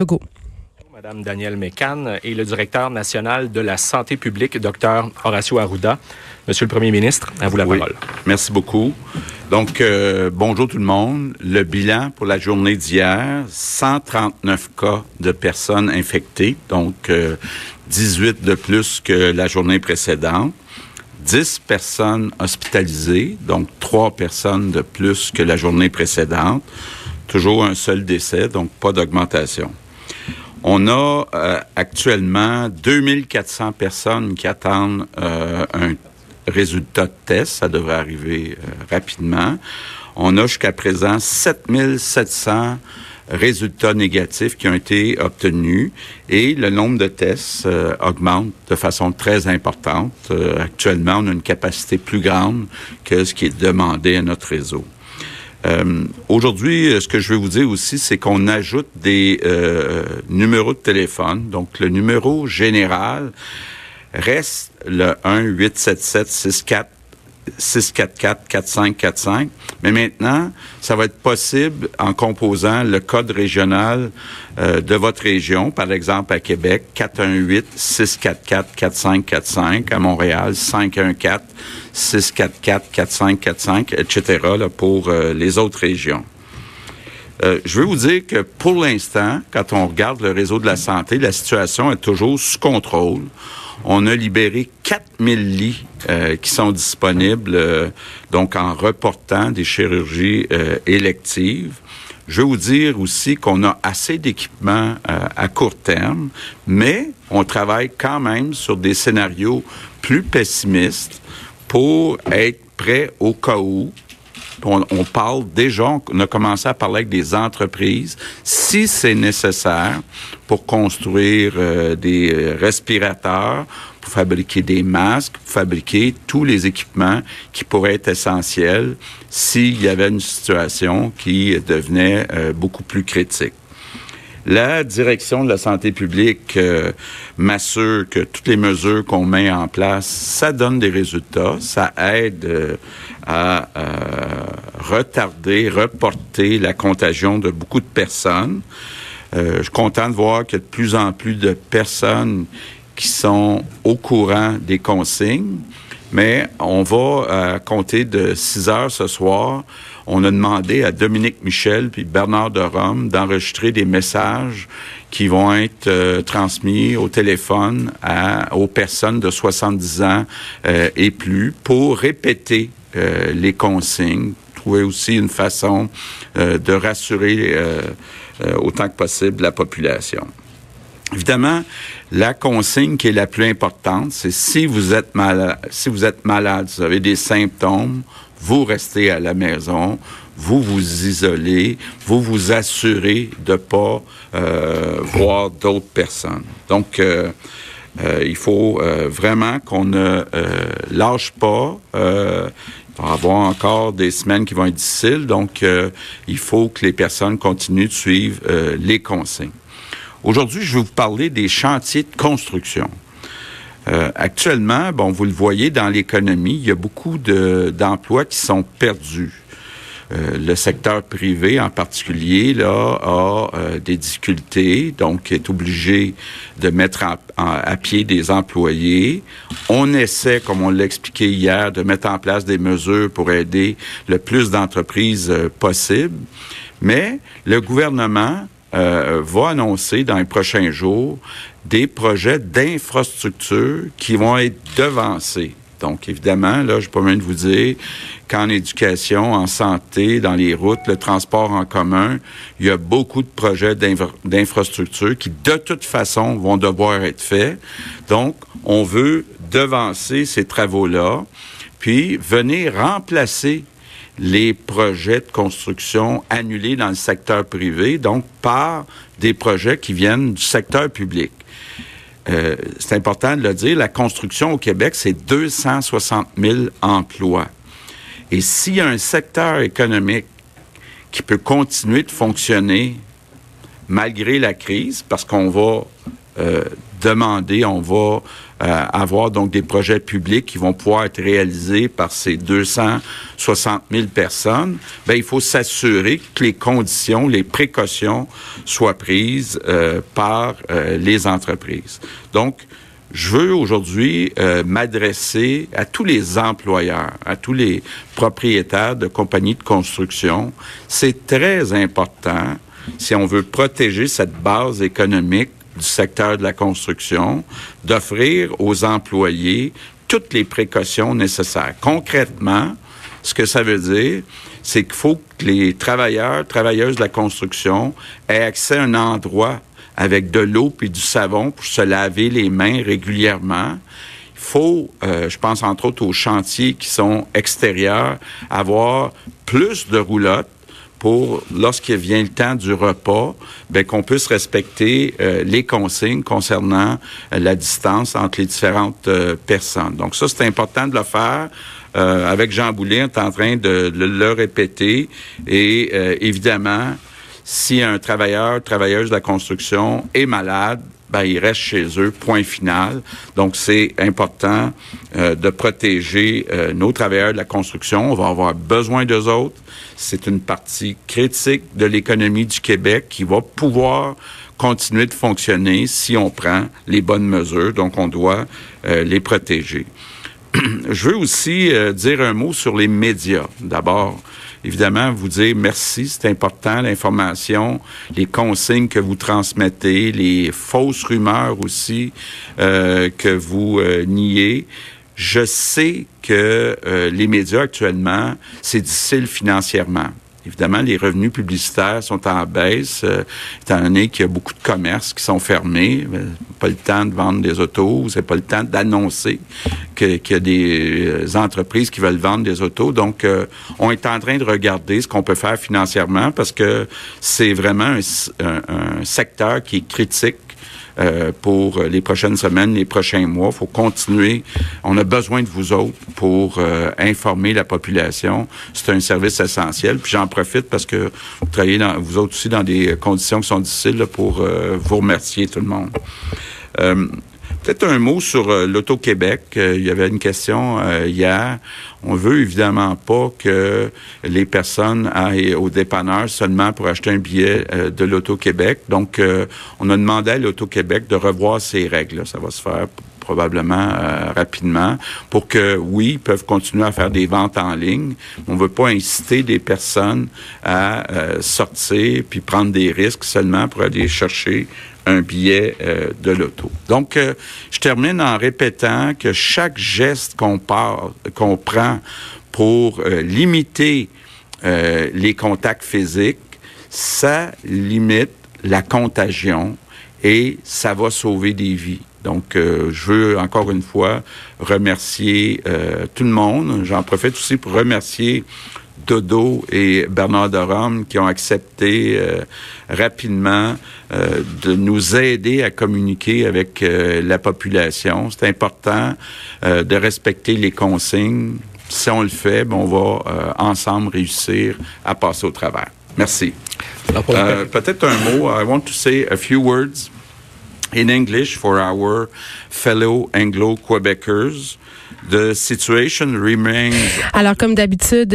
Legault. Madame Danielle Mécan et le directeur national de la santé publique, Dr Horacio Arruda. Monsieur le Premier ministre, à vous la Oui. parole. Merci beaucoup. Donc, euh, bonjour tout le monde. Le bilan pour la journée d'hier, 139 cas de personnes infectées, donc euh, 18 de plus que la journée précédente. 10 personnes hospitalisées, donc 3 personnes de plus que la journée précédente. Toujours un seul décès, donc pas d'augmentation. On a euh, actuellement 2400 personnes qui attendent euh, un résultat de test. Ça devrait arriver euh, rapidement. On a jusqu'à présent 7700 résultats négatifs qui ont été obtenus et le nombre de tests euh, augmente de façon très importante. Actuellement, on a une capacité plus grande que ce qui est demandé à notre réseau. Euh, Aujourd'hui, euh, ce que je veux vous dire aussi, c'est qu'on ajoute des euh, numéros de téléphone. Donc, le numéro général reste le 1 877 64 644 4545 mais maintenant ça va être possible en composant le code régional euh, de votre région par exemple à Québec 418 644 4545 à Montréal 514 644 4545 etc pour euh, les autres régions euh, je veux vous dire que pour l'instant, quand on regarde le réseau de la santé, la situation est toujours sous contrôle. On a libéré 4000 lits euh, qui sont disponibles, euh, donc en reportant des chirurgies euh, électives. Je veux vous dire aussi qu'on a assez d'équipements à court terme, mais on travaille quand même sur des scénarios plus pessimistes pour être prêt au cas où on, parle déjà, on a commencé à parler avec des entreprises, si c'est nécessaire, pour construire euh, des euh, respirateurs, pour fabriquer des masques, pour fabriquer tous les équipements qui pourraient être essentiels s'il y avait une situation qui devenait euh, beaucoup plus critique. La direction de la santé publique euh, m'assure que toutes les mesures qu'on met en place, ça donne des résultats, ça aide euh, à euh, retarder, reporter la contagion de beaucoup de personnes. Euh, je suis content de voir qu'il y a de plus en plus de personnes qui sont au courant des consignes, mais on va à compter de 6 heures ce soir. On a demandé à Dominique Michel puis Bernard de Rome d'enregistrer des messages qui vont être euh, transmis au téléphone aux personnes de 70 ans euh, et plus pour répéter euh, les consignes, trouver aussi une façon de rassurer autant que possible la population. Évidemment, la consigne qui est la plus importante, c'est si vous êtes malade, si vous êtes malade, vous avez des symptômes, vous restez à la maison, vous vous isolez, vous vous assurez de pas euh, voir d'autres personnes. Donc, euh, euh, il faut euh, vraiment qu'on ne euh, lâche pas. Euh, il va y avoir encore des semaines qui vont être difficiles, donc il faut que les personnes continuent de suivre les consignes. Aujourd'hui, je vais vous parler des chantiers de construction. Euh, actuellement, bon, vous le voyez dans l'économie, il y a beaucoup de- d'emplois qui sont perdus. Euh, le secteur privé en particulier là a euh, des difficultés, donc est obligé de mettre à pied des employés. On essaie, comme on l'a expliqué hier, de mettre en place des mesures pour aider le plus d'entreprises possible. Mais le gouvernement euh, va annoncer dans les prochains jours des projets d'infrastructure qui vont être devancés. Donc, évidemment, là, je peux même vous dire qu'en éducation, en santé, dans les routes, le transport en commun, il y a beaucoup de projets d'infra- d'infrastructure qui, de toute façon, vont devoir être faits. Donc, on veut devancer ces travaux-là, puis venir remplacer les projets de construction annulés dans le secteur privé, donc par des projets qui viennent du secteur public. Euh, c'est important de le dire, la construction au Québec, c'est 260 000 emplois. Et s'il y a un secteur économique qui peut continuer de fonctionner malgré la crise, parce qu'on va euh, demander, on va avoir donc des projets publics qui vont pouvoir être réalisés par ces 260 000 personnes, ben, il faut s'assurer que les conditions, les précautions soient prises euh, par euh, les entreprises. Donc, je veux aujourd'hui m'adresser à tous les employeurs, à tous les propriétaires de compagnies de construction. C'est très important si on veut protéger cette base économique du secteur de la construction, d'offrir aux employés toutes les précautions nécessaires. Concrètement, ce que ça veut dire, c'est qu'il faut que les travailleurs, travailleuses de la construction aient accès à un endroit avec de l'eau puis du savon pour se laver les mains régulièrement. Il faut, euh, je pense entre autres aux chantiers qui sont extérieurs, avoir plus de roulottes pour, lorsqu'il vient le temps du repas, ben, qu'on puisse respecter euh, les consignes concernant euh, la distance entre les différentes euh, personnes. Donc ça, c'est important de le faire. avec Jean Boulet, on est en train de le, répéter. Et évidemment, si un travailleur, travailleuse de la construction est malade, ben, ils restent chez eux, point final. Donc, c'est important euh, de protéger euh, nos travailleurs de la construction. On va avoir besoin d'eux autres. C'est une partie critique de l'économie du Québec qui va pouvoir continuer de fonctionner si on prend les bonnes mesures. Donc, on doit euh, les protéger. Je veux aussi dire un mot sur les médias. D'abord, évidemment, vous dire merci, c'est important, l'information, les consignes que vous transmettez, les fausses rumeurs aussi euh, que vous euh, niez. Je sais que euh, les médias actuellement, c'est difficile financièrement. Évidemment, les revenus publicitaires sont en baisse, euh, étant donné qu'il y a beaucoup de commerces qui sont fermés. Euh, pas le temps de vendre des autos, c'est pas le temps d'annoncer qu'il y a des euh, entreprises qui veulent vendre des autos. Donc, on est en train de regarder ce qu'on peut faire financièrement parce que c'est vraiment un secteur qui est critique euh, pour les prochaines semaines, les prochains mois. Il faut continuer. On a besoin de vous autres pour euh, informer la population. C'est un service essentiel. Puis j'en profite parce que vous travaillez dans, vous autres aussi dans des conditions qui sont difficiles pour euh, vous remercier tout le monde. Peut-être un mot sur l'Auto-Québec. il y avait une question hier. On veut évidemment pas que les personnes aillent au dépanneur seulement pour acheter un billet euh, de l'Auto-Québec. Donc, euh, on a demandé à l'Auto-Québec de revoir ses règles. Ça va se faire probablement euh, rapidement pour que, oui, ils peuvent continuer à faire des ventes en ligne. On ne veut pas inciter des personnes à sortir puis prendre des risques seulement pour aller chercher un billet de l'auto. Donc, je termine en répétant que chaque geste qu'on qu'on prend pour euh, limiter euh, les contacts physiques, ça limite la contagion et ça va sauver des vies. Donc, euh, je veux encore une fois remercier tout le monde. J'en profite aussi pour remercier Dodo et Bernard de Rome qui ont accepté rapidement de nous aider à communiquer avec la population. C'est important de respecter les consignes, si on le fait, ben, on va euh, ensemble réussir à passer au travers. Merci. Euh, peut-être un mot. I want to say a few words in English for our fellow Anglo-Quebecers. The situation remains. Alors, comme d'habitude,